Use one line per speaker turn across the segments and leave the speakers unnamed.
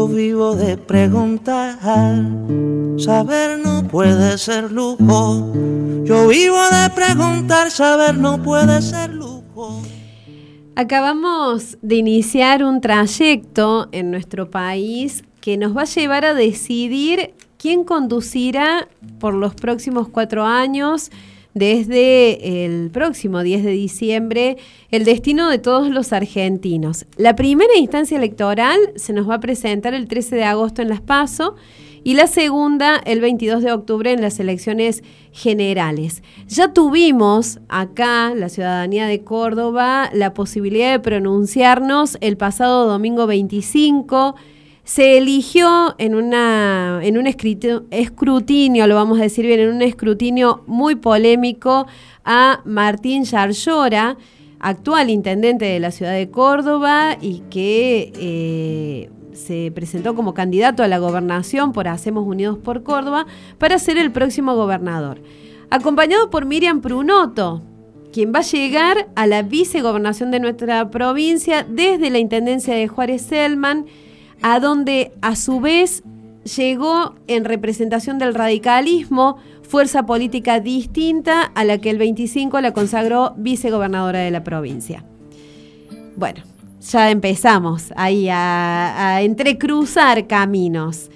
Yo vivo de preguntar, saber no puede ser lujo. Yo vivo de preguntar, saber no puede ser lujo.
Acabamos de iniciar un trayecto en nuestro país que nos va a llevar a decidir quién conducirá por los próximos cuatro años desde el próximo 10 de diciembre el destino de todos los argentinos. La primera instancia electoral se nos va a presentar el 13 de agosto en Las Paso y la segunda el 22 de octubre en las elecciones generales. Ya tuvimos acá, la ciudadanía de Córdoba, la posibilidad de pronunciarnos el pasado domingo 25 se eligió en, una, en un escrutinio, lo vamos a decir bien, en un escrutinio muy polémico a Martín Yarlora, actual intendente de la ciudad de Córdoba y que eh, se presentó como candidato a la gobernación por Hacemos Unidos por Córdoba para ser el próximo gobernador. Acompañado por Miriam Prunoto, quien va a llegar a la vicegobernación de nuestra provincia desde la intendencia de Juárez Selman a donde a su vez llegó en representación del radicalismo, fuerza política distinta a la que el 25 la consagró vicegobernadora de la provincia. Bueno, ya empezamos ahí a, a entrecruzar caminos.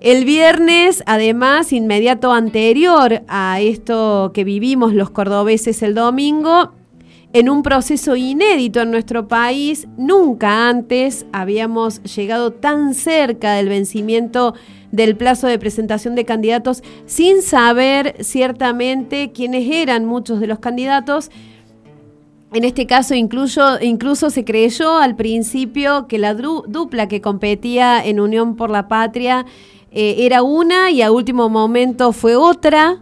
El viernes, además, inmediato anterior a esto que vivimos los cordobeses el domingo, en un proceso inédito en nuestro país. Nunca antes habíamos llegado tan cerca del vencimiento del plazo de presentación de candidatos sin saber ciertamente quiénes eran muchos de los candidatos. En este caso incluso, se creyó al principio que la dupla que competía en Unión por la Patria eh, era una y a último momento fue otra.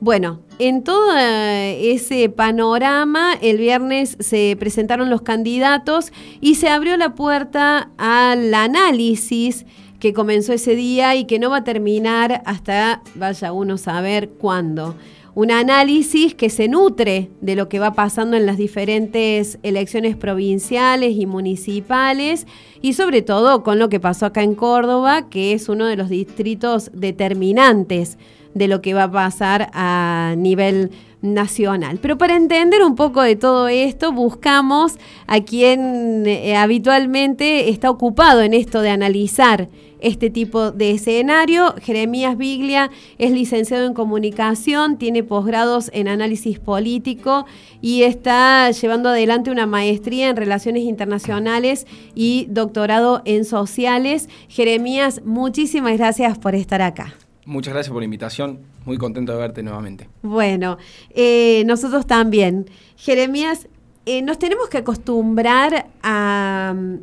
Bueno, en todo ese panorama, el viernes se presentaron los candidatos y se abrió la puerta al análisis que comenzó ese día y que no va a terminar hasta vaya uno a saber cuándo. Un análisis que se nutre de lo que va pasando en las diferentes elecciones provinciales y municipales y sobre todo con lo que pasó acá en Córdoba, que es uno de los distritos determinantes de lo que va a pasar a nivel nacional. Pero para entender un poco de todo esto, buscamos a quien eh, habitualmente está ocupado en esto de analizar este tipo de escenario. Jeremías Biglia es licenciado en comunicación, tiene posgrados en análisis político y está llevando adelante una maestría en relaciones internacionales y doctorado en sociales. Jeremías, muchísimas gracias por estar acá.
Muchas gracias por la invitación. Muy contento de verte nuevamente.
Bueno, eh, nosotros también. Jeremías, eh, nos tenemos que acostumbrar a mm,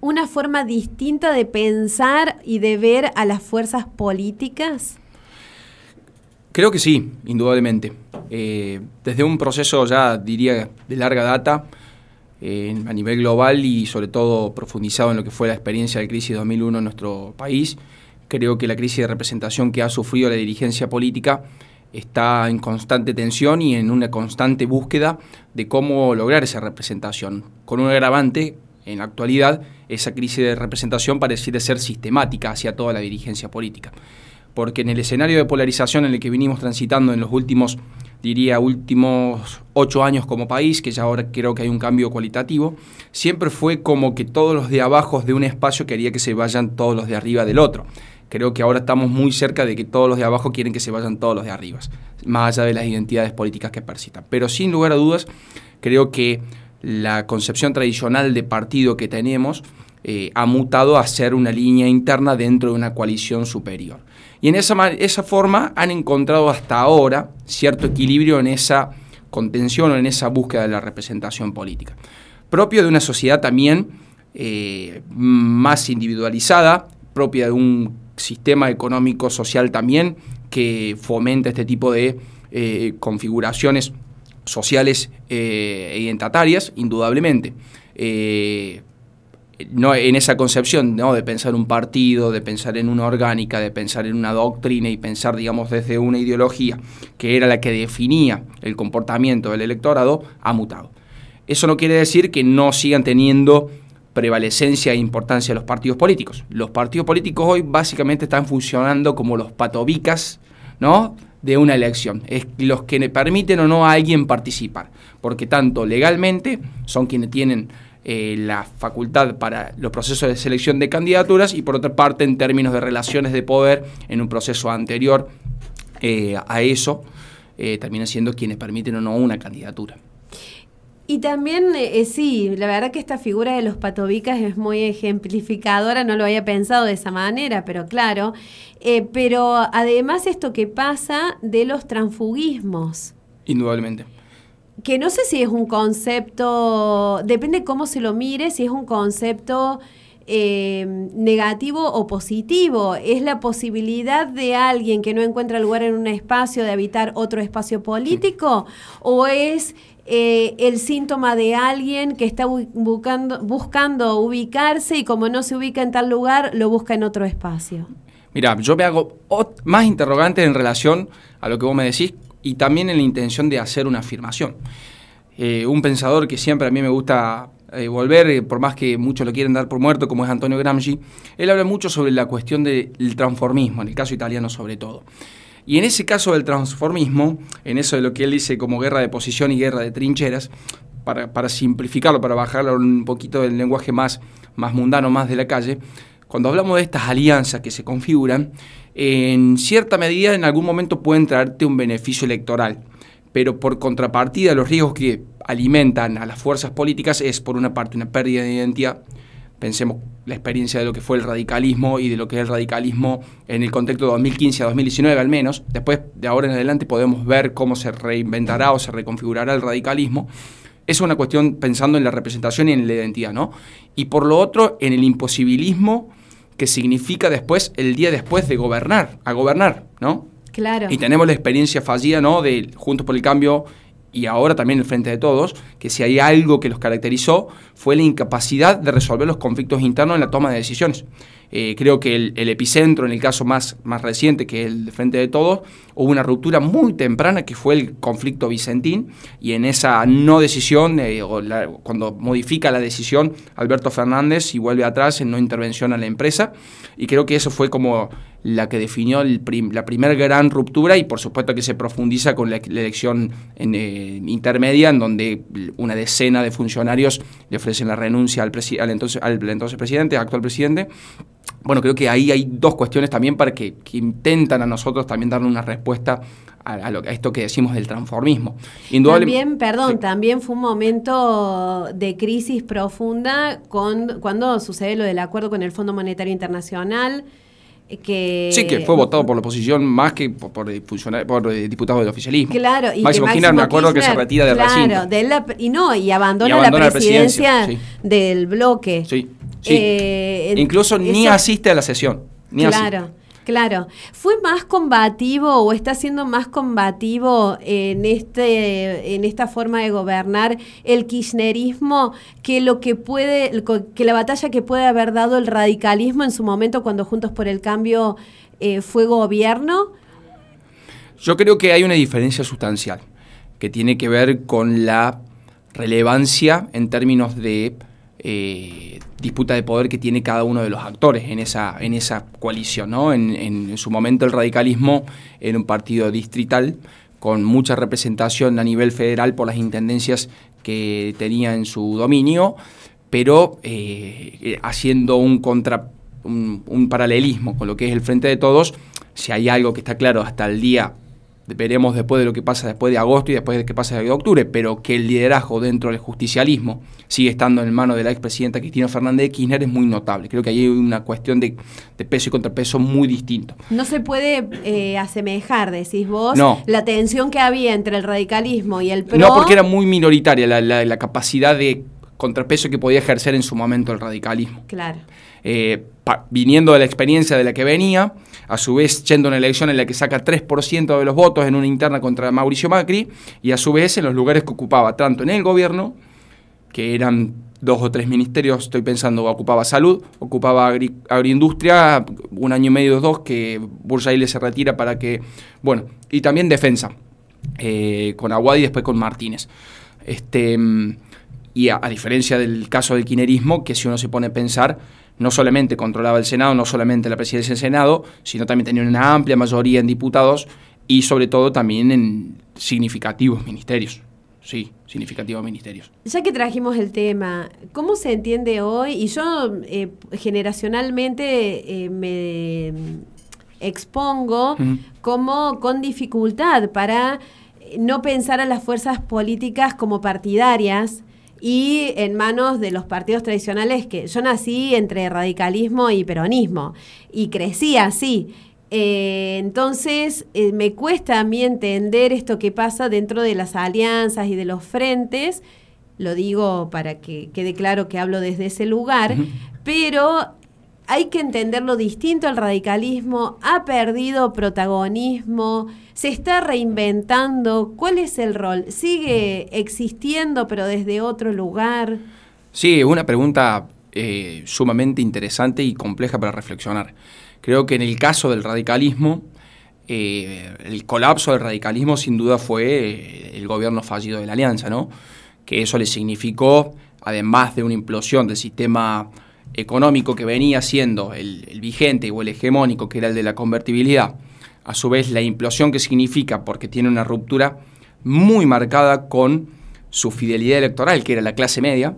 una forma distinta de pensar y de ver a las fuerzas políticas.
Creo que sí, indudablemente. Eh, desde un proceso ya, diría, de larga data, a nivel global y sobre todo profundizado en lo que fue la experiencia de crisis 2001 en nuestro país, Creo que la crisis de representación que ha sufrido la dirigencia política está en constante tensión y en una constante búsqueda de cómo lograr esa representación. Con un agravante, en la actualidad, esa crisis de representación pareciera ser sistemática hacia toda la dirigencia política. Porque en el escenario de polarización en el que vinimos transitando en los últimos, diría, últimos ocho años como país, que ya ahora creo que hay un cambio cualitativo, siempre fue como que todos los de abajo de un espacio quería que se vayan todos los de arriba del otro creo que ahora estamos muy cerca de que todos los de abajo quieren que se vayan todos los de arriba, más allá de las identidades políticas que persistan. Pero sin lugar a dudas, creo que la concepción tradicional de partido que tenemos eh, ha mutado a ser una línea interna dentro de una coalición superior. Y en esa, esa forma han encontrado hasta ahora cierto equilibrio en esa contención o en esa búsqueda de la representación política. Propio de una sociedad también eh, más individualizada, propia de un sistema económico social también que fomenta este tipo de eh, configuraciones sociales e identitarias, indudablemente. no, en esa concepción ¿no? de pensar un partido, de pensar en una orgánica, de pensar en una doctrina y pensar, digamos, desde una ideología que era la que definía el comportamiento del electorado, ha mutado. Eso no quiere decir que no sigan teniendo prevalecencia e importancia los partidos políticos. Los partidos políticos hoy básicamente están funcionando como los patobicas, ¿no? de una elección. Es los que le permiten o no a alguien participar. Porque tanto legalmente son quienes tienen eh, la facultad para los procesos de selección de candidaturas y por otra parte en términos de relaciones de poder en un proceso anterior eh, a eso, eh, terminan siendo quienes permiten o no una candidatura.
Y también, eh, sí, la verdad que esta figura de los patobicas es muy ejemplificadora, no lo había pensado de esa manera, pero claro. Eh, pero además esto que pasa de los transfugismos.
Indudablemente.
Que no sé si es un concepto, depende cómo se lo mire, si es un concepto eh, negativo o positivo. Es la posibilidad de alguien que no encuentra lugar en un espacio de habitar otro espacio político o es eh, el síntoma de alguien que está buscando, buscando ubicarse y como no se ubica en tal lugar, lo busca en otro espacio.
Mira, yo me hago más interrogantes en relación a lo que vos me decís y también en la intención de hacer una afirmación. Eh, un pensador que siempre a mí me gusta eh, volver, por más que muchos lo quieren dar por muerto, como es Antonio Gramsci, él habla mucho sobre la cuestión del transformismo, en el caso italiano sobre todo. Y en ese caso del transformismo, en eso de lo que él dice como guerra de posición y guerra de trincheras, para, simplificarlo, para bajarlo un poquito del lenguaje más, más mundano, más de la calle, cuando hablamos de estas alianzas que se configuran, en cierta medida en algún momento pueden traerte un beneficio electoral, pero por contrapartida los riesgos que alimentan a las fuerzas políticas es por una parte una pérdida de identidad, pensemos la experiencia de lo que fue el radicalismo y de lo que es el radicalismo en el contexto de 2015 a 2019 al menos. Después, de ahora en adelante, podemos ver cómo se reinventará o se reconfigurará el radicalismo. Es una cuestión pensando en la representación y en la identidad, ¿no? Y por lo otro, en el imposibilismo que significa después, el día después de gobernar, a gobernar, ¿no?
Claro.
Y tenemos la experiencia fallida, ¿no? De Juntos por el Cambio y ahora también el Frente de Todos, que si hay algo que los caracterizó fue la incapacidad de resolver los conflictos internos en la toma de decisiones. Eh, creo que el, epicentro, en el caso más, más reciente, que es el Frente de Todos, hubo una ruptura muy temprana que fue el conflicto vicentín y en esa no decisión, eh, o cuando modifica la decisión Alberto Fernández y vuelve atrás en no intervención a la empresa, y creo que eso fue como la que definió la primera gran ruptura y por supuesto que se profundiza con la, elección en, eh, intermedia en donde una decena de funcionarios le ofrecen la renuncia al, al, entonces, al entonces presidente, actual presidente. Bueno, creo que ahí hay dos cuestiones también para que, intentan a nosotros también darle una respuesta a, lo, a, esto que decimos del transformismo.
también, perdón, también fue un momento de crisis profunda con, cuando sucede lo del acuerdo con el Fondo Monetario Internacional que...
Sí, que fue votado por la oposición más que por, por, por diputados del oficialismo.
Claro,
y Máximo, Kirchner, me acuerdo que se retira de
claro, de la, y no, y abandona, la presidencia, del bloque.
Sí, sí. Eh, Incluso ni asiste a la sesión. Ni
claro. Claro. ¿Fue más combativo o está siendo más combativo en, este, en esta forma de gobernar el kirchnerismo que lo que puede, que la batalla que puede haber dado el radicalismo en su momento cuando Juntos por el Cambio eh, fue gobierno?
Yo creo que hay una diferencia sustancial que tiene que ver con la relevancia en términos de eh, disputa de poder que tiene cada uno de los actores en esa, en esa coalición. ¿no? En, su momento el radicalismo era un partido distrital con mucha representación a nivel federal por las intendencias que tenía en su dominio, pero eh, haciendo un, contra, un paralelismo con lo que es el Frente de Todos, si hay algo que está claro hasta el día veremos después de lo que pasa después de agosto y después de lo que pasa de octubre, pero que el liderazgo dentro del justicialismo sigue estando en manos de la expresidenta Cristina Fernández de Kirchner es muy notable. Creo que ahí hay una cuestión de, peso y contrapeso muy distinto.
No se puede eh, asemejar, decís vos, la tensión que había entre el radicalismo y el PRO.
No, porque era muy minoritaria la, capacidad de contrapeso que podía ejercer en su momento el radicalismo.
Claro.
Eh, viniendo de la experiencia de la que venía, a su vez yendo a una elección en la que saca 3% de los votos en una interna contra Mauricio Macri, y a su vez en los lugares que ocupaba, tanto en el gobierno, que eran dos o tres ministerios, estoy pensando, ocupaba salud, ocupaba agroindustria, un año y medio, dos, que Bursaile se retira para que, bueno, y también defensa, eh, con Aguad y después con Martínez. Este, y a, diferencia del caso del quinerismo, que si uno se pone a pensar, no solamente controlaba el Senado, no solamente la presidencia del Senado, sino también tenía una amplia mayoría en diputados y sobre todo también en significativos ministerios sí, significativos ministerios.
Ya que trajimos el tema, ¿cómo se entiende hoy? Y yo eh, generacionalmente eh, me expongo como con dificultad para no pensar a las fuerzas políticas como partidarias y en manos de los partidos tradicionales que yo nací entre radicalismo y peronismo y crecí así. Eh, entonces, eh, me cuesta a mí entender esto que pasa dentro de las alianzas y de los frentes. Lo digo para que quede claro que hablo desde ese lugar, pero hay que entenderlo distinto. El radicalismo ha perdido protagonismo, se está reinventando. ¿Cuál es el rol? ¿Sigue existiendo, pero desde otro lugar?
Sí, una pregunta eh, sumamente interesante y compleja para reflexionar. Creo que en el caso del radicalismo, eh, el colapso del radicalismo sin duda fue eh, el gobierno fallido de la Alianza, ¿no? Que eso le significó, además de una implosión del sistema económico que venía siendo el, vigente o el hegemónico, que era el de la convertibilidad, a su vez la implosión que significa, porque tiene una ruptura muy marcada con su fidelidad electoral, que era la clase media,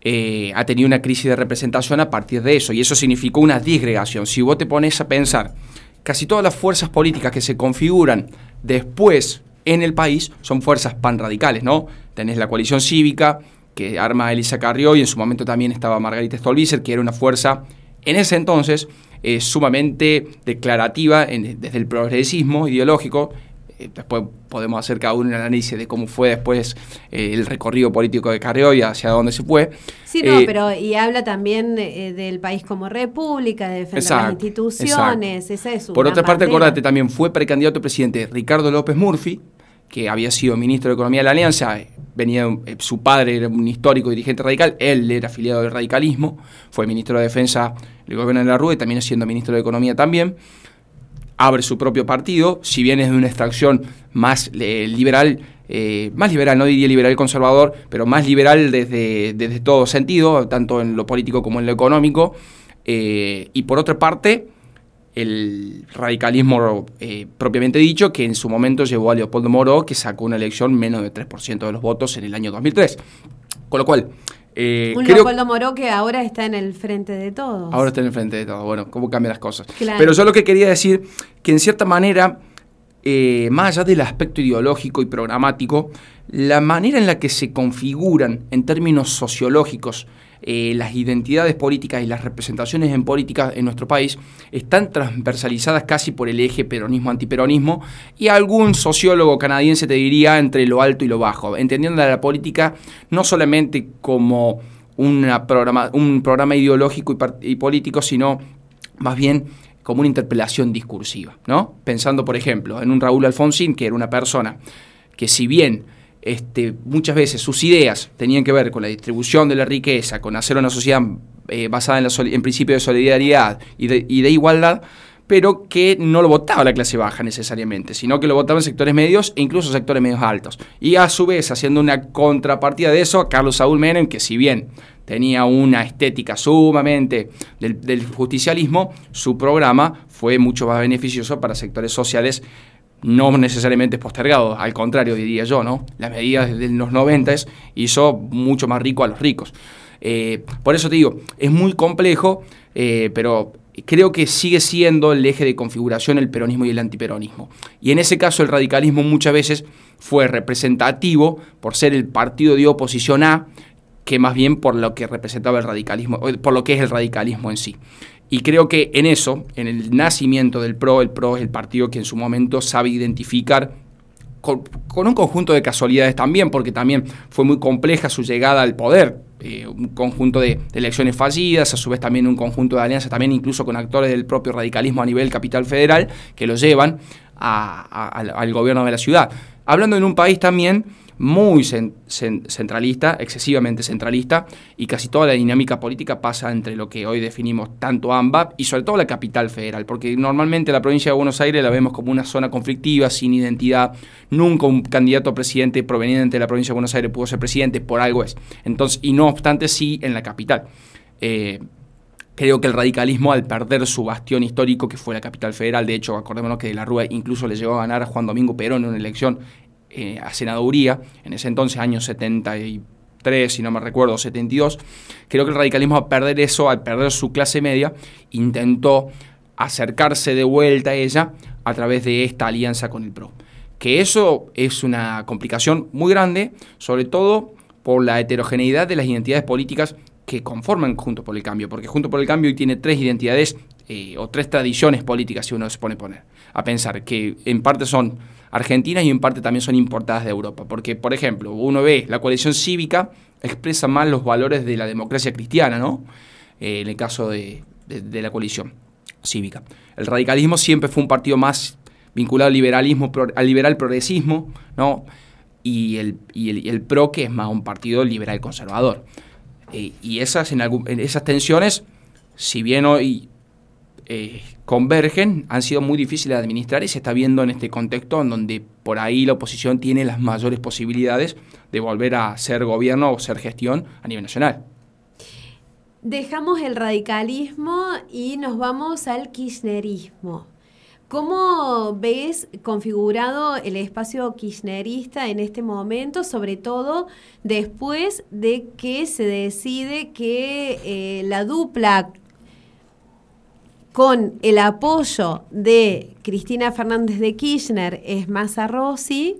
eh, ha tenido una crisis de representación a partir de eso, y eso significó una disgregación. Si vos te pones a pensar, casi todas las fuerzas políticas que se configuran después en el país son fuerzas pan-radicales, ¿no? Tenés la coalición cívica, que arma Elisa Carrió, y en su momento también estaba Margarita Stolbizer, que era una fuerza, en ese entonces, eh, sumamente declarativa desde el progresismo ideológico, eh, después podemos hacer cada uno un análisis de cómo fue después eh, el recorrido político de Carrió y hacia dónde se fue.
Sí, no, eh, pero y habla también del país como república, de defender las instituciones, esa es
Por otra parte, acordate, también fue precandidato a presidente Ricardo López Murphy, que había sido ministro de Economía de la Alianza, venía su padre era un histórico dirigente radical, él era afiliado del radicalismo, fue ministro de Defensa del gobierno de la Rúa y también siendo ministro de Economía también abre su propio partido, si bien es de una extracción más eh, liberal, eh, más liberal, no diría liberal conservador, pero más liberal desde, desde todo sentido, tanto en lo político como en lo económico. Eh, y por otra parte, el radicalismo propiamente dicho, que en su momento llevó a Leopoldo Moro, que sacó una elección menos de 3% de los votos en el año 2003. Con lo cual,
eh, un Leopoldo Moró que ahora está en el frente de todos.
Ahora está en el frente de todos. Bueno, cómo cambian las cosas. Pero yo lo que quería decir, que en cierta manera, eh, más allá del aspecto ideológico y programático, la manera en la que se configuran en términos sociológicos eh, las identidades políticas y las representaciones en política en nuestro país están transversalizadas casi por el eje peronismo-antiperonismo y algún sociólogo canadiense te diría entre lo alto y lo bajo, entendiendo la política no solamente como una programa, un programa ideológico y, político, sino más bien como una interpelación discursiva, ¿no? Pensando, por ejemplo, en un Raúl Alfonsín, que era una persona que si bien este, muchas veces sus ideas tenían que ver con la distribución de la riqueza, con hacer una sociedad eh, basada en, la en principio de solidaridad y de, igualdad, pero que no lo votaba la clase baja necesariamente, sino que lo votaban sectores medios e incluso sectores medios altos. Y a su vez, haciendo una contrapartida de eso, Carlos Saúl Menem, que si bien tenía una estética sumamente del, del justicialismo, su programa fue mucho más beneficioso para sectores sociales no necesariamente postergado, al contrario diría yo, ¿no? Las medidas de los 90 hizo mucho más rico a los ricos. Eh, por eso te digo, es muy complejo, eh, pero creo que sigue siendo el eje de configuración el peronismo y el antiperonismo. Y en ese caso el radicalismo muchas veces fue representativo por ser el partido de oposición A, que más bien por lo que representaba el radicalismo, por lo que es el radicalismo en sí. Y creo que en eso, en el nacimiento del PRO, el PRO es el partido que en su momento sabe identificar con, un conjunto de casualidades también, porque también fue muy compleja su llegada al poder. eh, un conjunto de, elecciones fallidas, a su vez también un conjunto de alianzas, también incluso con actores del propio radicalismo a nivel capital federal, que lo llevan al gobierno de la ciudad. Hablando en un país también muy centralista, excesivamente centralista, y casi toda la dinámica política pasa entre lo que hoy definimos tanto AMBA y sobre todo la capital federal, porque normalmente la provincia de Buenos Aires la vemos como una zona conflictiva, sin identidad, nunca un candidato a presidente proveniente de la provincia de Buenos Aires pudo ser presidente, por algo es. Entonces, y no obstante, sí en la capital. Eh, creo que el radicalismo, al perder su bastión histórico, que fue la capital federal, de hecho, acordémonos que de la Rúa incluso le llegó a ganar a Juan Domingo Perón en una elección eh, a senaduría, en ese entonces, años 73, si no me recuerdo, 72, creo que el radicalismo al perder eso, al perder su clase media, intentó acercarse de vuelta a ella a través de esta alianza con el PRO. Que eso es una complicación muy grande, sobre todo por la heterogeneidad de las identidades políticas que conforman Junto por el Cambio, porque Junto por el Cambio hoy tiene tres identidades eh, o tres tradiciones políticas, si uno se pone a poner, a pensar, que en parte son argentinas y en parte también son importadas de Europa. Porque, por ejemplo, uno ve la coalición cívica expresa más los valores de la democracia cristiana, ¿no? Eh, en el caso de, la coalición cívica. El radicalismo siempre fue un partido más vinculado al liberalismo, al liberal progresismo, ¿no? Y el, el, PRO, que es más un partido liberal conservador. Eh, y esas, en, en esas tensiones, si bien hoy eh, convergen, han sido muy difíciles de administrar y se está viendo en este contexto en donde por ahí la oposición tiene las mayores posibilidades de volver a ser gobierno o ser gestión a nivel nacional.
Dejamos el radicalismo y nos vamos al kirchnerismo. ¿Cómo ves configurado el espacio kirchnerista en este momento, sobre todo después de que se decide que eh, la dupla con el apoyo de Cristina Fernández de Kirchner es Massa Rossi.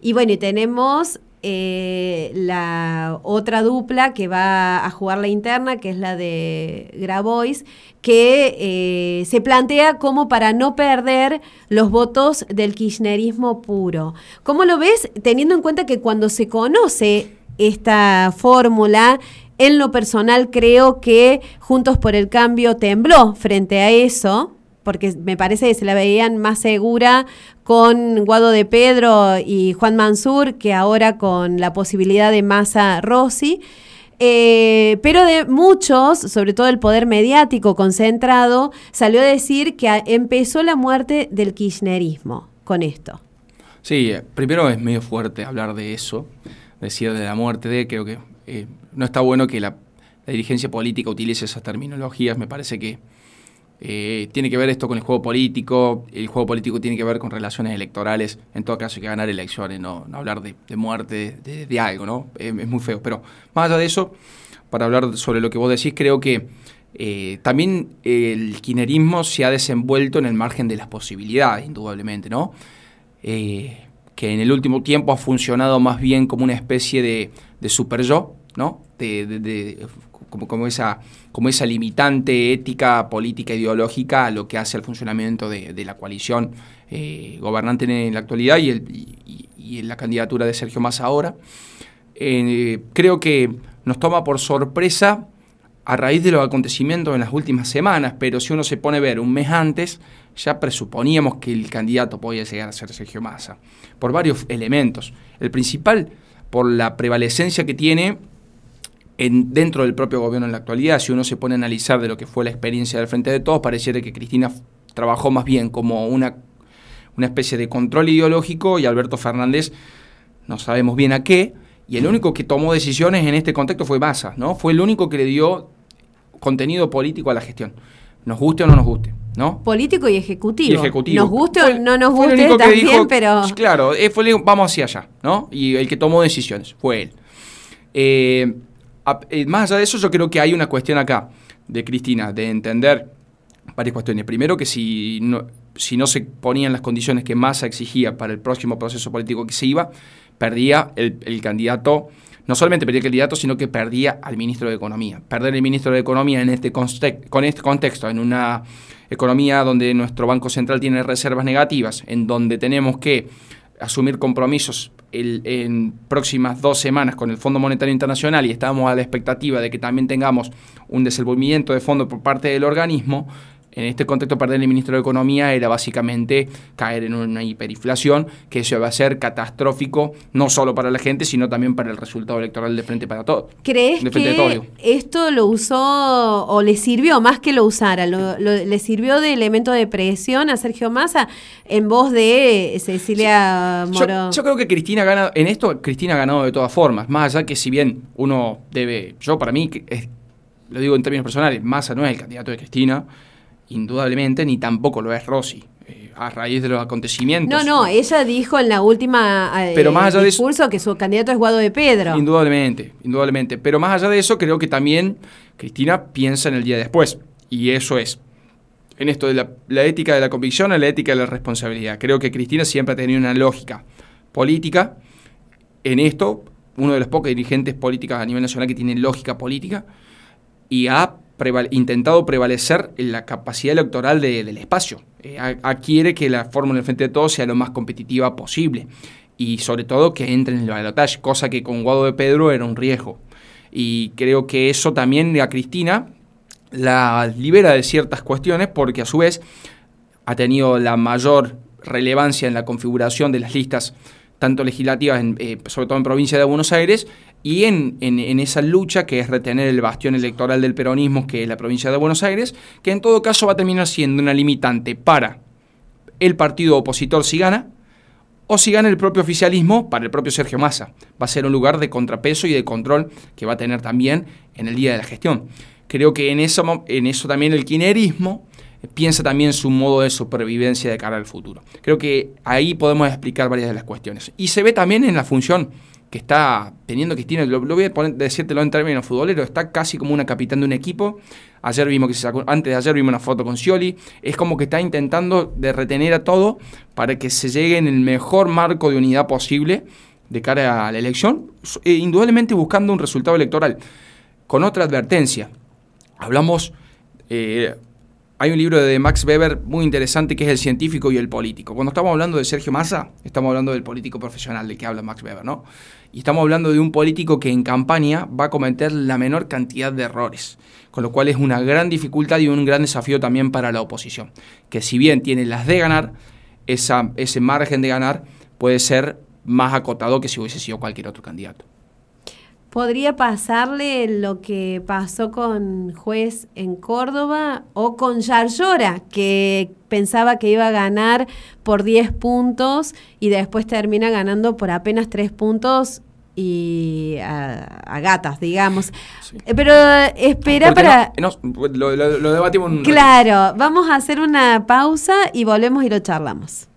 Y bueno, tenemos eh, la otra dupla que va a jugar la interna, que es la de Grabois, que eh, se plantea como para no perder los votos del kirchnerismo puro. ¿Cómo lo ves teniendo en cuenta que cuando se conoce esta fórmula en lo personal creo que Juntos por el Cambio tembló frente a eso, porque me parece que se la veían más segura con Guado de Pedro y Juan Mansur que ahora con la posibilidad de Massa Rossi. Eh, pero de muchos, sobre todo el poder mediático concentrado, salió a decir que empezó la muerte del kirchnerismo con esto.
Sí, eh, primero es medio fuerte hablar de eso, decir de la muerte de, creo que eh, no está bueno que la, dirigencia política utilice esas terminologías. Me parece que eh, tiene que ver esto con el juego político. El juego político tiene que ver con relaciones electorales. En todo caso, hay que ganar elecciones, no, hablar de, muerte, de, algo, ¿no? es muy feo. Pero más allá de eso, para hablar sobre lo que vos decís, creo que eh, también el kinerismo se ha desenvuelto en el margen de las posibilidades, indudablemente, ¿no? que en el último tiempo ha funcionado más bien como una especie de, de super yo, ¿no? De, como, como, esa, como esa limitante ética, política, ideológica a lo que hace el funcionamiento de, la coalición eh, gobernante en la actualidad y, el, y, en la candidatura de Sergio Massa ahora. Eh, creo que nos toma por sorpresa a raíz de los acontecimientos en las últimas semanas, pero si uno se pone a ver un mes antes, ya presuponíamos que el candidato podía llegar a ser Sergio Massa, por varios elementos. El principal, por la prevalecencia que tiene en, dentro del propio gobierno en la actualidad. Si uno se pone a analizar de lo que fue la experiencia del Frente de Todos, pareciera que Cristina trabajó más bien como una, una especie de control ideológico y Alberto Fernández no sabemos bien a qué. Y el único que tomó decisiones en este contexto fue Massa, ¿no? Fue el único que le dio contenido político a la gestión. Nos guste o no nos guste. ¿no?
Político y ejecutivo. Nos guste o no nos guste también, pero...
Claro, eh, fue, vamos hacia allá, ¿no? Y el que tomó decisiones fue él. Eh, más allá de eso, yo creo que hay una cuestión acá de Cristina, de entender varias cuestiones. Primero, que si no, si no se ponían las condiciones que Massa exigía para el próximo proceso político que se iba, perdía el, el candidato no solamente perdía el candidato, sino que perdía al ministro de Economía. Perder el ministro de Economía en este, con este contexto, en una economía donde nuestro Banco Central tiene reservas negativas, en donde tenemos que asumir compromisos en próximas dos semanas con el Fondo Monetario Internacional y estamos a la expectativa de que también tengamos un desenvolvimiento de fondo por parte del organismo, en este contexto perder el ministro de Economía era básicamente caer en una hiperinflación, que eso va a ser catastrófico no solo para la gente, sino también para el resultado electoral de Frente para Todos.
¿Crees que esto lo usó o le sirvió más que lo usara? ¿Le sirvió de elemento de presión a Sergio Massa en voz de Cecilia Moro?
Yo, creo que Cristina gana, en esto Cristina ha ganado de todas formas, más allá que si bien uno debe, yo para mí, lo digo en términos personales, Massa no es el candidato de Cristina, indudablemente, ni tampoco lo es Rossi. Eh, a raíz de los acontecimientos.
No, no, ella dijo en la última eh, Pero más allá discurso que su candidato es Guado de Pedro.
Indudablemente, indudablemente. Pero más allá de eso, creo que también Cristina piensa en el día después. Y eso es, en esto de la, ética de la convicción la ética de la responsabilidad. Creo que Cristina siempre ha tenido una lógica política. En esto, uno de los pocos dirigentes políticos a nivel nacional que tienen lógica política y ha intentado prevalecer en la capacidad electoral del espacio. Eh, quiere que la fórmula del Frente de Todos sea lo más competitiva posible y sobre todo que entre en el balotaje, cosa que con Guado de Pedro era un riesgo. Y creo que eso también a Cristina la libera de ciertas cuestiones porque a su vez ha tenido la mayor relevancia en la configuración de las listas tanto legislativas, eh, sobre todo en provincia de Buenos Aires, y en, esa lucha que es retener el bastión electoral del peronismo, que es la provincia de Buenos Aires, que en todo caso va a terminar siendo una limitante para el partido opositor si gana, o si gana el propio oficialismo para el propio Sergio Massa. Va a ser un lugar de contrapeso y de control que va a tener también en el día de la gestión. Creo que en eso, en eso también el quinerismo piensa también su modo de supervivencia de cara al futuro. Creo que ahí podemos explicar varias de las cuestiones. Y se ve también en la función que está teniendo Cristina, lo, voy a poner, decírtelo en términos futboleros, está casi como una capitán de un equipo. Ayer vimos que se sacó, antes de ayer vimos una foto con Scioli. Es como que está intentando de retener a todo para que se llegue en el mejor marco de unidad posible de cara a la elección, e indudablemente buscando un resultado electoral. Con otra advertencia, hablamos eh, hay un libro de Max Weber muy interesante que es El científico y el político. Cuando estamos hablando de Sergio Massa, estamos hablando del político profesional del que habla Max Weber, ¿no? Y estamos hablando de un político que en campaña va a cometer la menor cantidad de errores, con lo cual es una gran dificultad y un gran desafío también para la oposición, que si bien tiene las de ganar, ese margen de ganar puede ser más acotado que si hubiese sido cualquier otro candidato.
¿Podría pasarle lo que pasó con Juez en Córdoba o con Yarlora, que pensaba que iba a ganar por 10 puntos y después termina ganando por apenas 3 puntos y a, gatas, digamos. Pero espera para...
lo, lo debatimos.
Claro, vamos a hacer una pausa y volvemos y lo charlamos.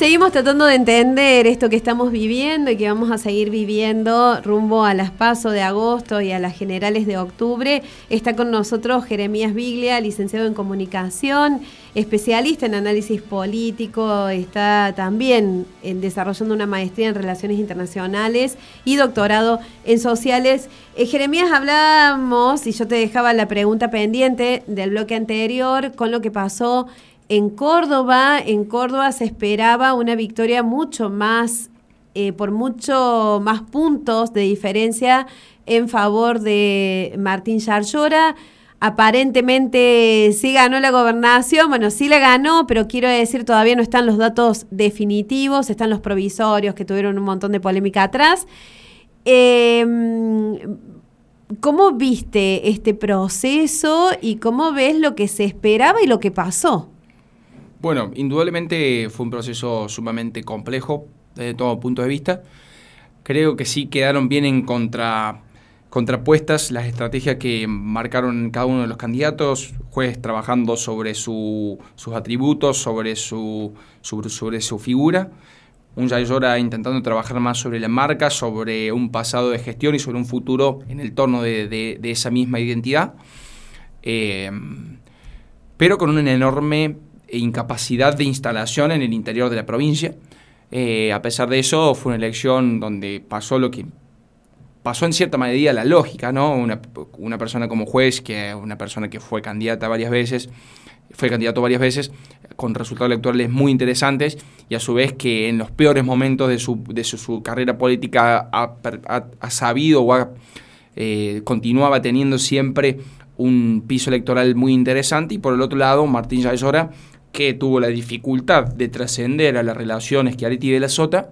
Seguimos tratando de entender esto que estamos viviendo y que vamos a seguir viviendo rumbo a las PASO de agosto y a las generales de octubre. Está con nosotros Jeremías Biglia, licenciado en comunicación, especialista en análisis político, está también desarrollando una maestría en relaciones internacionales y doctorado en sociales. Eh, Jeremías, hablamos, y yo te dejaba la pregunta pendiente del bloque anterior, con lo que pasó en Córdoba, en Córdoba se esperaba una victoria mucho más, eh, por mucho más puntos de diferencia en favor de Martín Yarlora. Aparentemente sí ganó la gobernación, bueno, sí la ganó, pero quiero decir, todavía no están los datos definitivos, están los provisorios que tuvieron un montón de polémica atrás. Eh, ¿Cómo viste este proceso y cómo ves lo que se esperaba y lo que pasó?
Bueno, indudablemente fue un proceso sumamente complejo desde todo punto de vista. Creo que sí quedaron bien en contra, contrapuestas las estrategias que marcaron cada uno de los candidatos, juez trabajando sobre su- sus atributos, sobre su, sobre, sobre su figura. Un Yayora intentando trabajar más sobre la marca, sobre un pasado de gestión y sobre un futuro en el torno de, de- de esa misma identidad. Eh, pero con una enorme incapacidad de instalación en el interior de la provincia. Eh, a pesar de eso, fue una elección donde pasó lo que pasó en cierta medida la lógica, ¿no? Una, persona como juez, que una persona que fue candidata varias veces, fue candidato varias veces, con resultados electorales muy interesantes, y a su vez que en los peores momentos de su, de su, carrera política ha, ha- sabido o ha, eh, continuaba teniendo siempre un piso electoral muy interesante, y por el otro lado, Martín Yayora, que tuvo la dificultad de trascender a las relaciones Chiaretti de la Sota,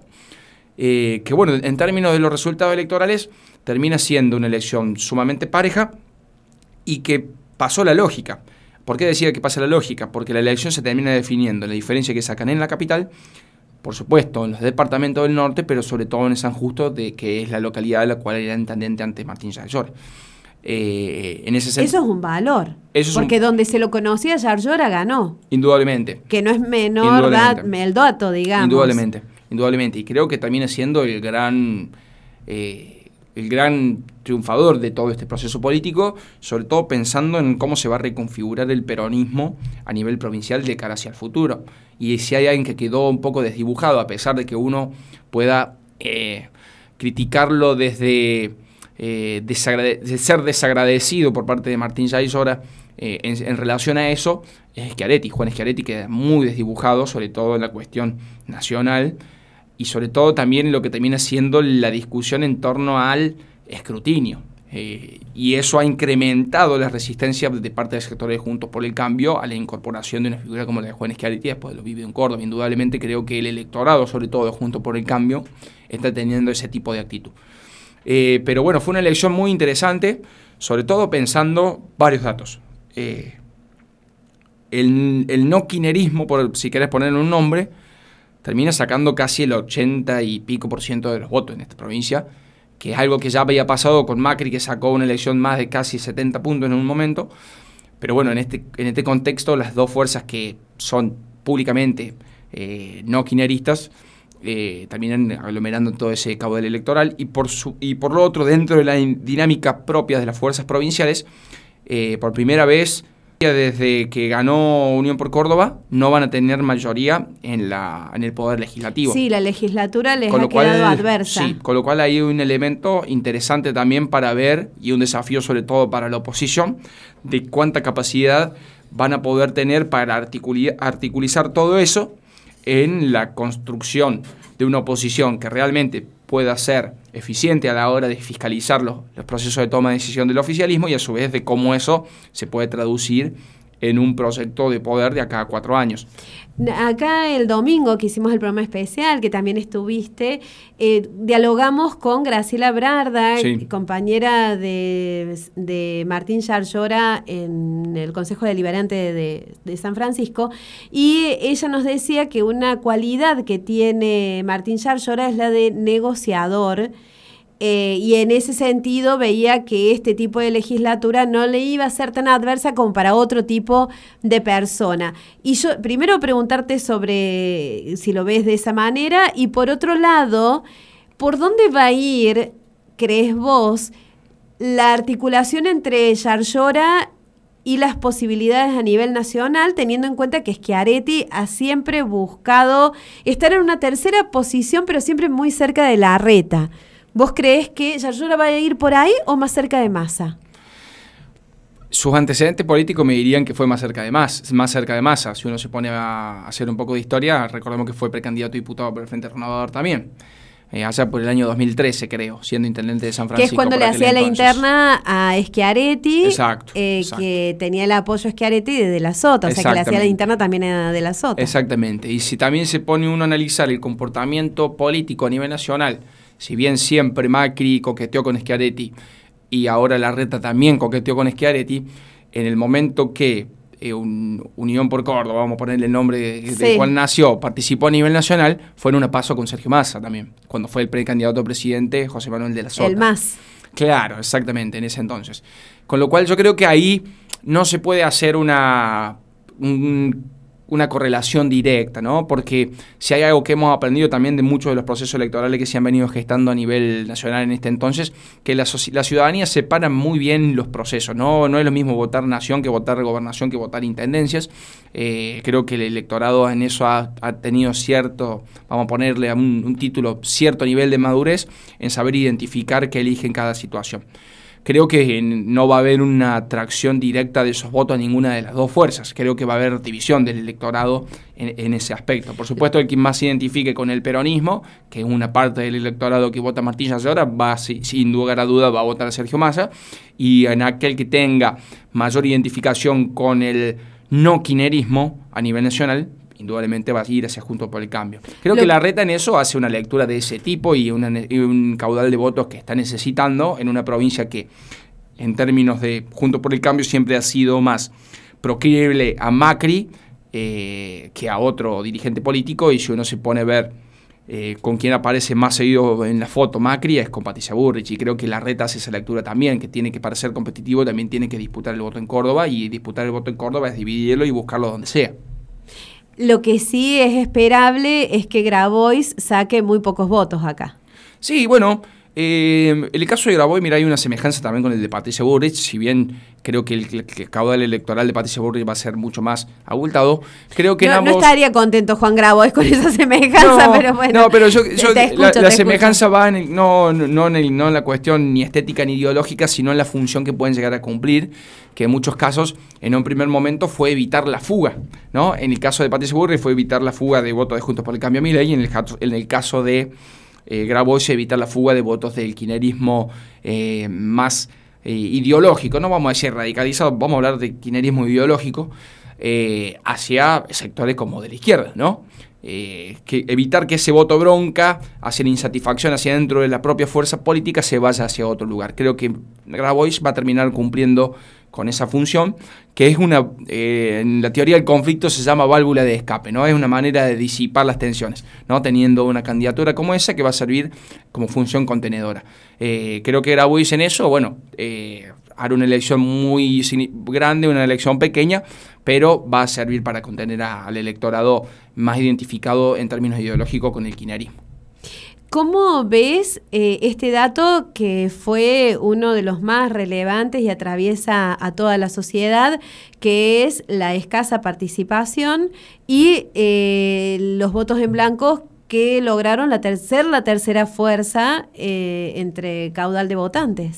eh, que bueno, en términos de los resultados electorales, termina siendo una elección sumamente pareja y que pasó la lógica. ¿Por qué decía que pasa la lógica? Porque la elección se termina definiendo en la diferencia que sacan en la capital, por supuesto, en los departamentos del norte, pero sobre todo en San Justo, de que es la localidad de la cual era intendente antes Martín Yayora. Eh, en ese sentido,
Eso es un valor.
Eso es un-
porque donde se lo conocía, Yarlora ganó.
indudablemente.
Que no es menor el dato, digamos.
Indudablemente, indudablemente. Y creo que termina siendo el gran, eh, el gran triunfador de todo este proceso político, sobre todo pensando en cómo se va a reconfigurar el peronismo a nivel provincial de cara hacia el futuro. Y si hay alguien que quedó un poco desdibujado, a pesar de que uno pueda eh, criticarlo desde eh, ser desagradecido por parte de Martín Yaisora eh, en, relación a eso, es Schiaretti. Juan Schiaretti queda muy desdibujado, sobre todo en la cuestión nacional y sobre todo también lo que termina siendo la discusión en torno al escrutinio. Eh, y eso ha incrementado la resistencia de parte de sectores de Juntos por el Cambio a la incorporación de una figura como la de Juan Schiaretti después de lo vivido en Córdoba. Indudablemente creo que el electorado, sobre todo de Juntos por el Cambio, está teniendo ese tipo de actitud. Eh, pero bueno, fue una elección muy interesante, sobre todo pensando varios datos. Eh, el, no kinerismo, por, si querés ponerle un nombre, termina sacando casi el 80 y pico por ciento de los votos en esta provincia, que es algo que ya había pasado con Macri, que sacó una elección más de casi 70 puntos en un momento. Pero bueno, en este, en este contexto, las dos fuerzas que son públicamente eh, no kineristas eh, terminan aglomerando todo ese caudal electoral. Y por, su, y por lo otro, dentro de la dinámica propia de las fuerzas provinciales, eh, por primera vez desde que ganó Unión por Córdoba, no van a tener mayoría en, la, en el Poder Legislativo.
Sí, la legislatura les ha quedado adversa.
Sí, con lo cual hay un elemento interesante también para ver y un desafío sobre todo para la oposición de cuánta capacidad van a poder tener para articulizar todo eso en la construcción de una oposición que realmente pueda ser eficiente a la hora de fiscalizar los, procesos de toma de decisión del oficialismo y a su vez de cómo eso se puede traducir en un proyecto de poder de acá a cuatro años.
Acá el domingo que hicimos el programa especial, que también estuviste, eh, dialogamos con Graciela Brarda, compañera de, Martín Yarlora en el Consejo Deliberante de, de, San Francisco, y ella nos decía que una cualidad que tiene Martín Yarlora es la de negociador eh, y en ese sentido veía que este tipo de legislatura no le iba a ser tan adversa como para otro tipo de persona. Y yo primero preguntarte sobre si lo ves de esa manera y por otro lado, ¿por dónde va a ir, crees vos, la articulación entre Yarlora y las posibilidades a nivel nacional, teniendo en cuenta que Schiaretti ha siempre buscado estar en una tercera posición, pero siempre muy cerca de la reta. ¿Vos crees que Yarlora va a ir por ahí o más cerca de Massa?
Sus antecedentes políticos me dirían que fue más cerca de Massa, más cerca de Massa. Si uno se pone a hacer un poco de historia, recordemos que fue precandidato diputado por el Frente Renovador también. Eh, allá por el año 2013, creo, siendo intendente de San Francisco.
Que es cuando le hacía la interna a Schiaretti, eh, que tenía el apoyo a Schiaretti de De la Sota, o sea que le hacía la interna también a De la Sota.
Exactamente, y si también se pone uno a analizar el comportamiento político a nivel nacional, si bien siempre Macri coqueteó con Schiaretti y ahora la reta también coqueteó con Schiaretti, en el momento que eh, un, Unión por Córdoba, vamos a ponerle el nombre del cual nació, participó a nivel nacional, fue en una paso con Sergio Massa también, cuando fue el precandidato a presidente José Manuel de la Sota.
El más.
Claro, exactamente, en ese entonces. Con lo cual yo creo que ahí no se puede hacer una una correlación directa, ¿no? Porque si hay algo que hemos aprendido también de muchos de los procesos electorales que se han venido gestando a nivel nacional en este entonces, que la, la ciudadanía separa muy bien los procesos, ¿no? No es lo mismo votar nación que votar gobernación que votar intendencias. Eh, creo que el electorado en eso ha, tenido cierto, vamos a ponerle un, un título, cierto nivel de madurez en saber identificar qué elige en cada situación creo que no va a haber una atracción directa de esos votos a ninguna de las dos fuerzas. Creo que va a haber división del electorado en, ese aspecto. Por supuesto, el que más se identifique con el peronismo, que es una parte del electorado que vota Martín ahora, va sin lugar a duda va a votar a Sergio Massa. Y en aquel que tenga mayor identificación con el no quinerismo a nivel nacional, indudablemente va a ir hacia Junto por el Cambio. Creo que la reta en eso hace una lectura de ese tipo y, un caudal de votos que está necesitando en una provincia que, en términos de Junto por el Cambio, siempre ha sido más proclive a Macri eh, que a otro dirigente político. Y si uno se pone a ver eh, con quién aparece más seguido en la foto Macri, es con Patricia Burrich. Y creo que la reta hace esa lectura también, que tiene que, para ser competitivo, también tiene que disputar el voto en Córdoba. Y disputar el voto en Córdoba es dividirlo y buscarlo donde sea.
Lo que sí es esperable es que Grabois saque muy pocos votos acá.
Sí, bueno, eh, en el caso de Grabois, mira, hay una semejanza también con el de Patricia Burrich, si bien creo que el, caudal electoral de Patricia Burrich va a ser mucho más abultado. Creo que
no, no estaría contento Juan Grabois con esa semejanza, pero bueno.
No, pero yo, la, semejanza va en no, no, en no en la cuestión ni estética ni ideológica, sino en la función que pueden llegar a cumplir, que en muchos casos, en un primer momento, fue evitar la fuga. ¿no? En el caso de Patricia Burrich fue evitar la fuga de votos de Juntos por el Cambio a Milei, y en el, en el caso de eh, Grabois evita la fuga de votos del quinerismo eh, más eh, ideológico, no vamos a decir radicalizado, vamos a hablar de quinerismo ideológico, eh, hacia sectores como de la izquierda, ¿no? que evitar que ese voto bronca, hacia insatisfacción hacia dentro de la propia fuerza política, se vaya hacia otro lugar. Creo que Grabois va a terminar cumpliendo con esa función, que es una, eh, en la teoría del conflicto se llama válvula de escape, ¿no? Es una manera de disipar las tensiones, ¿no? Teniendo una candidatura como esa que va a servir como función contenedora. Eh, creo que Grabois en eso, bueno, eh, hará una elección muy grande, una elección pequeña, pero va a servir para contener al electorado más identificado en términos ideológicos con el kirchnerismo.
¿Cómo ves eh, este dato que fue uno de los más relevantes y atraviesa a toda la sociedad, que es la escasa participación y eh, los votos en blanco que lograron la tercera, la tercera fuerza eh, entre caudal de votantes?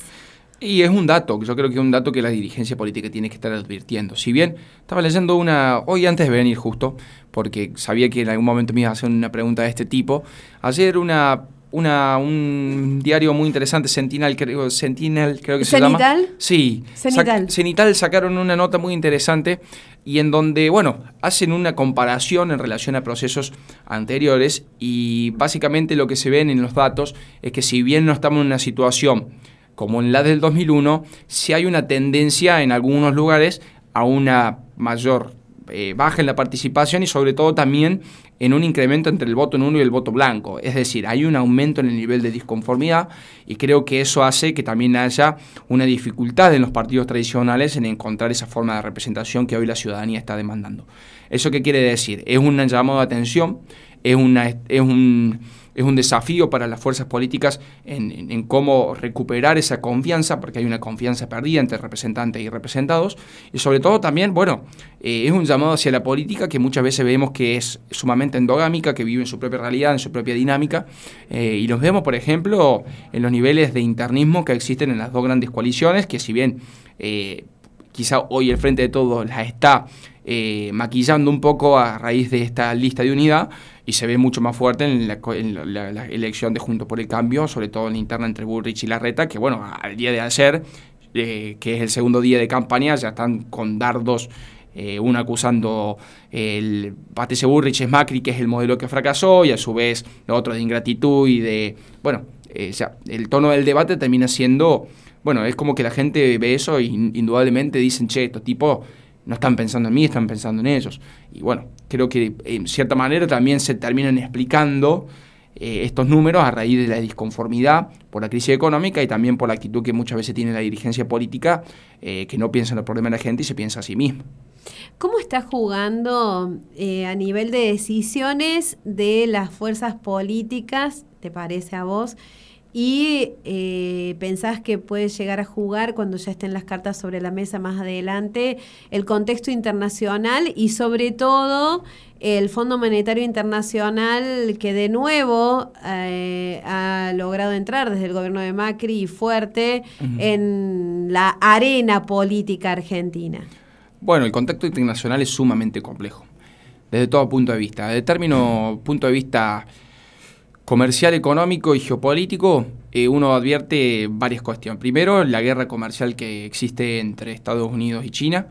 Y es un dato, yo creo que es un dato que la dirigencia política tiene que estar advirtiendo. Si bien estaba leyendo una, hoy antes de venir justo, porque sabía que en algún momento me iba a hacer una pregunta de este tipo. Ayer una, una un diario muy interesante, Sentinel, creo, Sentinel, creo que se llama. Sí.
Cenital.
Cenital sacaron una nota muy interesante y en donde, bueno, hacen una comparación en relación a procesos anteriores y básicamente lo que se ven en los datos es que si bien no estamos en una situación como en la del 2001, sí hay una tendencia en algunos lugares a una mayor eh, baja en la participación y sobre todo también en un incremento entre el voto nulo y el voto blanco. Es decir, hay un aumento en el nivel de disconformidad y creo que eso hace que también haya una dificultad en los partidos tradicionales en encontrar esa forma de representación que hoy la ciudadanía está demandando. ¿Eso qué quiere decir? Es un llamado de atención, es, una, es un es un desafío para las fuerzas políticas en, cómo recuperar esa confianza, porque hay una confianza perdida entre representantes y representados, y sobre todo también, bueno, eh, es un llamado hacia la política que muchas veces vemos que es sumamente endogámica, que vive en su propia realidad, en su propia dinámica, eh, y los vemos, por ejemplo, en los niveles de internismo que existen en las dos grandes coaliciones, que si bien eh, quizá hoy el Frente de Todos las está maquillando un poco a raíz de esta lista de unidad, y se ve mucho más fuerte en la, elección de Junto por el Cambio, sobre todo en la interna entre Bullrich y Larreta, que bueno, al día de ayer, eh, que es el segundo día de campaña, ya están con dardos, eh, uno acusando el Patece Bullrich es Macri, que es el modelo que fracasó, y a su vez otro de ingratitud y de, bueno, eh, el tono del debate termina siendo, bueno, es como que la gente ve eso y indudablemente dicen, che, estos tipos no están pensando en mí, están pensando en ellos. Y bueno, creo que en cierta manera también se terminan explicando eh, estos números a raíz de la disconformidad por la crisis económica y también por la actitud que muchas veces tiene la dirigencia política, eh, que no piensa en los problemas de la gente y se piensa a sí mismo.
¿Cómo está jugando eh, a nivel de decisiones de las fuerzas políticas, te parece a vos? Y eh, pensás que puede llegar a jugar cuando ya estén las cartas sobre la mesa más adelante el contexto internacional y sobre todo el Fondo Monetario Internacional que de nuevo eh, ha logrado entrar desde el gobierno de Macri y fuerte en la arena política argentina.
Bueno, el contexto internacional es sumamente complejo, desde todo punto de vista. Desde término punto de vista comercial, económico y geopolítico, eh, uno advierte varias cuestiones. Primero, la guerra comercial que existe entre Estados Unidos y China,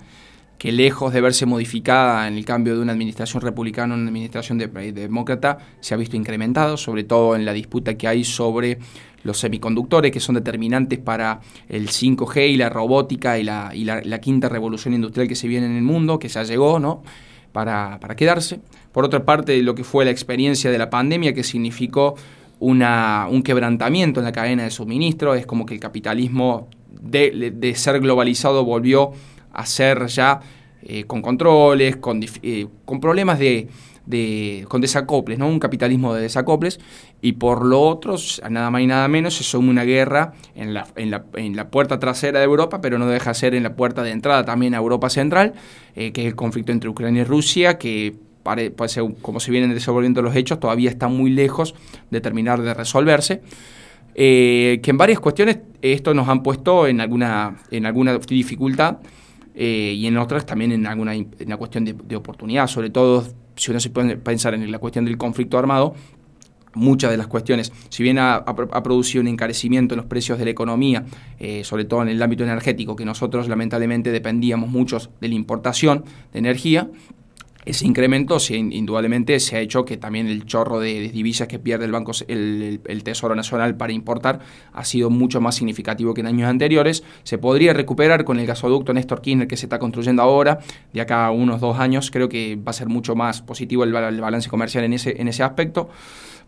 que lejos de verse modificada en el cambio de una administración republicana a una administración demócrata, se ha visto incrementado, sobre todo en la disputa que hay sobre los semiconductores, que son determinantes para el 5G y la robótica y la, la, quinta revolución industrial que se viene en el mundo, que ya llegó, ¿no? para, quedarse. Por otra parte, lo que fue la experiencia de la pandemia, que significó un quebrantamiento en la cadena de suministro, es como que el capitalismo de, ser globalizado volvió a ser ya eh, con controles, con, eh, problemas de, con desacoples, ¿no? un capitalismo de desacoples, y por lo otro, nada más y nada menos, se suma una guerra en la, puerta trasera de Europa, pero no deja de ser en la puerta de entrada también a Europa Central, eh, que es el conflicto entre Ucrania y Rusia, que parece, como se vienen desenvolviendo los hechos, todavía está muy lejos de terminar de resolverse. Eh, que en varias cuestiones esto nos han puesto en alguna, en alguna dificultad eh, y en otras también en alguna en una cuestión de, oportunidad, sobre todo si uno se puede pensar en la cuestión del conflicto armado, muchas de las cuestiones, si bien ha, producido un encarecimiento en los precios de la economía, eh, sobre todo en el ámbito energético, que nosotros lamentablemente dependíamos mucho de la importación de energía, ese incremento indudablemente se ha hecho que también el chorro de, divisas que pierde el Banco el, el, Tesoro Nacional para importar ha sido mucho más significativo que en años anteriores. Se podría recuperar con el gasoducto Néstor Kirchner que se está construyendo ahora, de acá a unos dos años. Creo que va a ser mucho más positivo el, balance comercial en ese, en ese aspecto.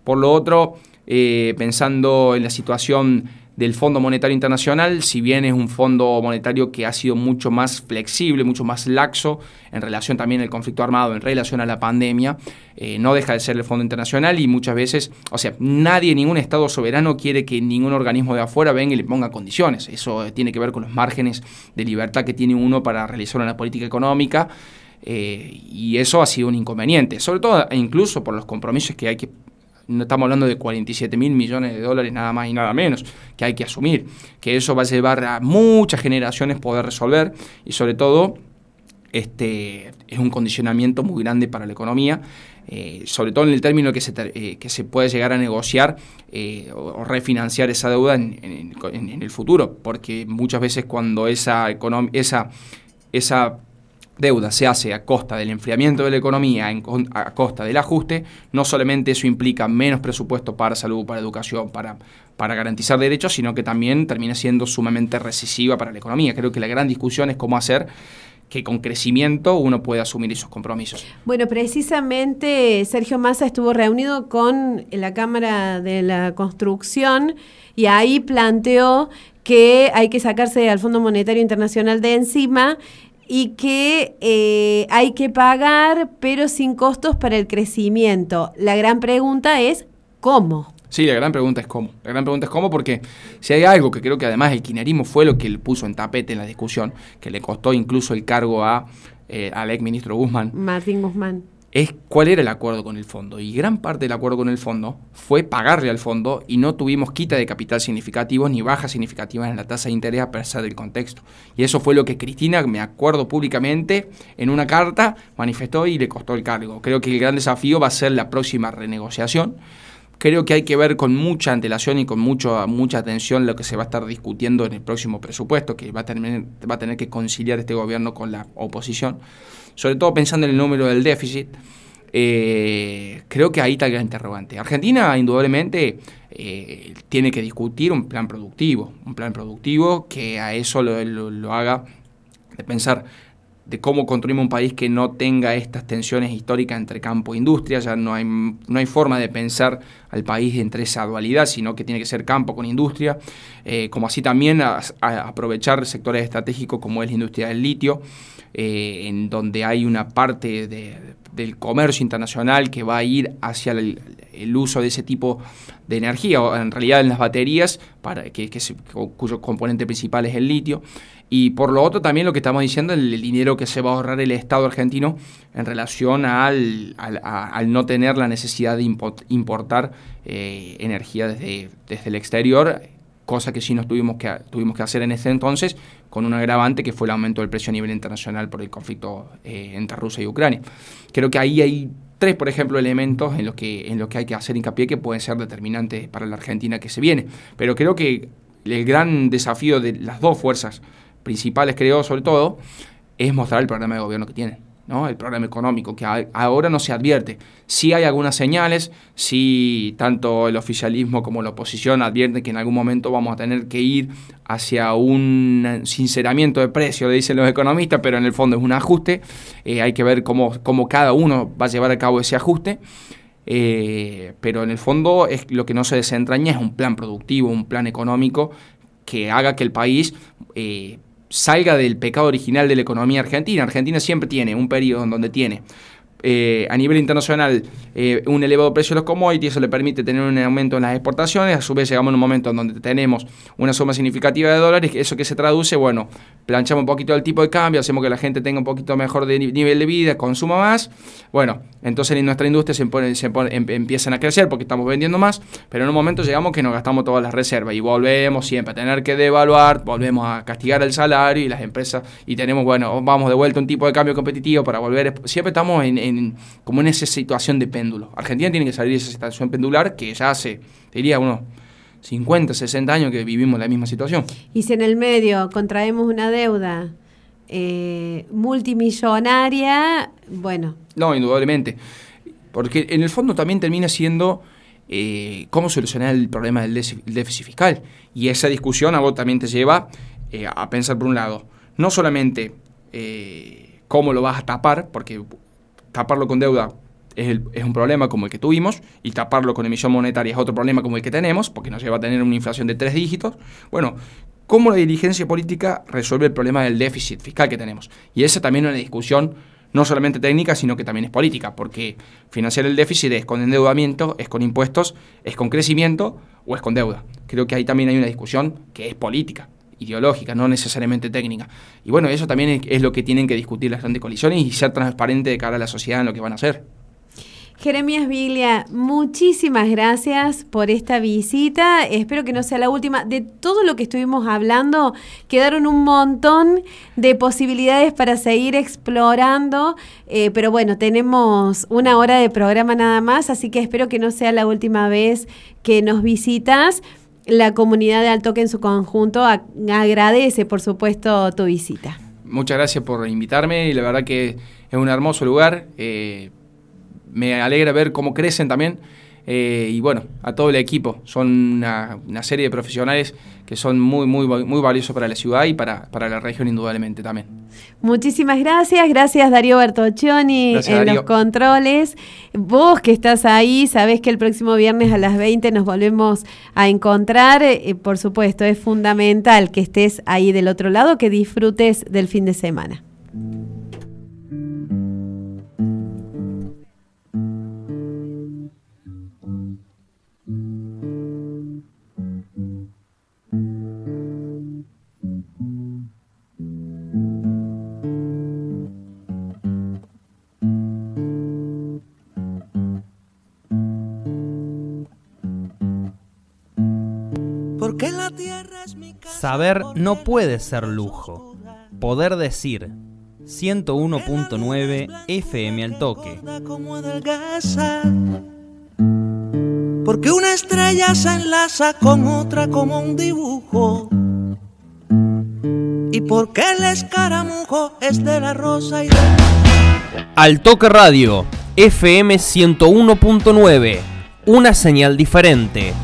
Por lo otro, eh, pensando en la situación del Fondo Monetario Internacional, si bien es un fondo monetario que ha sido mucho más flexible, mucho más laxo en relación también al conflicto armado, en relación a la pandemia, eh, no deja de ser el Fondo Internacional y muchas veces, o sea, nadie, ningún Estado soberano quiere que ningún organismo de afuera venga y le ponga condiciones. Eso tiene que ver con los márgenes de libertad que tiene uno para realizar una política económica. Eh, y eso ha sido un inconveniente, sobre todo e incluso por los compromisos que hay que no estamos hablando de 47 mil millones de dólares nada más y nada menos, que hay que asumir, que eso va a llevar a muchas generaciones poder resolver y sobre todo este, es un condicionamiento muy grande para la economía, eh, sobre todo en el término que se, eh, que se puede llegar a negociar eh, o, refinanciar esa deuda en, el futuro, porque muchas veces cuando esa, esa, esa deuda se hace a costa del enfriamiento de la economía, a costa del ajuste, no solamente eso implica menos presupuesto para salud, para educación, para, para garantizar derechos, sino que también termina siendo sumamente recesiva para la economía. Creo que la gran discusión es cómo hacer que con crecimiento uno pueda asumir esos compromisos.
Bueno, precisamente Sergio Massa estuvo reunido con la Cámara de la Construcción y ahí planteó que hay que sacarse al Fondo Monetario Internacional de encima y que eh, hay que pagar, pero sin costos para el crecimiento. La gran pregunta es, ¿cómo?
Sí, la gran pregunta es cómo. La gran pregunta es cómo porque si hay algo que creo que además el quinerismo fue lo que le puso en tapete en la discusión, que le costó incluso el cargo a, eh, al ex ministro Guzmán.
Martín Guzmán
es cuál era el acuerdo con el fondo. Y gran parte del acuerdo con el fondo fue pagarle al fondo y no tuvimos quita de capital significativo ni bajas significativas en la tasa de interés a pesar del contexto. Y eso fue lo que Cristina, me acuerdo públicamente, en una carta manifestó y le costó el cargo. Creo que el gran desafío va a ser la próxima renegociación. Creo que hay que ver con mucha antelación y con mucho, mucha atención lo que se va a estar discutiendo en el próximo presupuesto, que va a, tener, va a tener que conciliar este gobierno con la oposición sobre todo pensando en el número del déficit, eh, creo que ahí está el gran interrogante. Argentina, indudablemente, eh, tiene que discutir un plan productivo, un plan productivo que a eso lo, haga de pensar de cómo construimos un país que no tenga estas tensiones históricas entre campo e industria, ya no hay, no hay forma de pensar al país entre esa dualidad, sino que tiene que ser campo con industria, eh, como así también aprovechar sectores estratégicos como es la industria del litio, eh, en donde hay una parte del comercio internacional que va a ir hacia el, uso de ese tipo de energía, o en realidad en las baterías, para que, cuyo componente principal es el litio. Y por lo otro también lo que estamos diciendo, el, dinero que se va a ahorrar el Estado argentino en relación al, al, no tener la necesidad de importar eh, energía desde, desde el exterior cosa que sí nos tuvimos que, tuvimos que hacer en ese entonces, con un agravante que fue el aumento del precio a nivel internacional por el conflicto eh, entre Rusia y Ucrania. Creo que ahí hay tres, por ejemplo, elementos en los, que, en los que hay que hacer hincapié que pueden ser determinantes para la Argentina que se viene. Pero creo que el gran desafío de las dos fuerzas principales, creo, sobre todo, es mostrar el programa de gobierno que tienen el programa económico, que ahora no se advierte. Sí hay algunas señales, sí tanto el oficialismo como la oposición advierten que en algún momento vamos a tener que ir hacia un sinceramiento de precios, dicen los economistas, pero en el fondo es un ajuste. Eh, hay que ver cómo, cómo, cada uno va a llevar a cabo ese ajuste. Eh, pero en el fondo es lo que no se desentraña es un plan productivo, un plan económico que haga que el país eh, salga del pecado original de la economía argentina. Argentina siempre tiene un periodo en donde tiene eh, a nivel internacional eh, un elevado precio de los commodities, eso le permite tener un aumento en las exportaciones, a su vez llegamos a un momento en donde tenemos una suma significativa de dólares, eso que se traduce, bueno, planchamos un poquito el tipo de cambio, hacemos que la gente tenga un poquito mejor de nivel de vida, consuma más, bueno, entonces en nuestra industria se, em, empiezan a crecer porque estamos vendiendo más, pero en un momento llegamos que nos gastamos todas las reservas y volvemos siempre a tener que devaluar, volvemos a castigar el salario y las empresas, y tenemos, bueno, vamos de vuelta un tipo de cambio competitivo para volver, siempre estamos en como en esa situación de péndulo. Argentina tiene que salir de esa situación pendular que ya hace, diría, unos 50, 60 años que vivimos la misma situación.
Y si en el medio contraemos una deuda eh, multimillonaria, bueno,
No, indudablemente. Porque en el fondo también termina siendo eh, cómo solucionar el problema del déficit fiscal. Y esa discusión a vos también te lleva eh, a pensar por un lado, no solamente cómo lo vas a tapar, porque taparlo con deuda es, un problema como el que tuvimos, y taparlo con emisión monetaria es otro problema como el que tenemos, porque nos lleva a tener una inflación de tres dígitos. Bueno, cómo la dirigencia política resuelve el problema del déficit fiscal que tenemos. Y esa también es una discusión no solamente técnica, sino que también es política, porque financiar el déficit es con endeudamiento, es con impuestos, es con crecimiento o es con deuda. Creo que ahí también hay una discusión que es política ideológica, no necesariamente técnica. Y bueno, eso también es, lo que tienen que discutir las grandes coaliciones y ser transparente de cara a la sociedad en lo que van a hacer.
Jeremías Viglia, muchísimas gracias por esta visita. Espero que no sea la última. De todo lo que estuvimos hablando, quedaron un montón de posibilidades para seguir explorando. Eh, pero bueno, tenemos una hora de programa nada más, así que espero que no sea la última vez que nos visitas la comunidad de Altoque en su conjunto agradece, por supuesto, tu visita.
Muchas gracias por invitarme y la verdad que es un hermoso lugar. Eh, me alegra ver cómo crecen también eh, y bueno, a todo el equipo. Son una, serie de profesionales que son muy, muy, muy valiosos para la ciudad y para, la región indudablemente también.
Muchísimas gracias, gracias Darío Bertoccioni en los controles. Vos que estás ahí, sabés que el próximo viernes a las 20 nos volvemos a encontrar. Eh, por supuesto, es fundamental que estés ahí del otro lado, que disfrutes del fin de semana.
Saber no puede ser lujo. Poder decir 101.9 FM al toque.
Porque una estrella se enlaza con otra como un dibujo. Y porque el escaramujo es de la rosa y de...
Al toque radio, FM 101.9. Una señal diferente.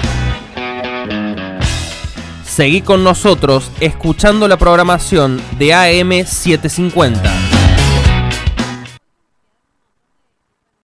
Seguí con nosotros escuchando la programación de AM750.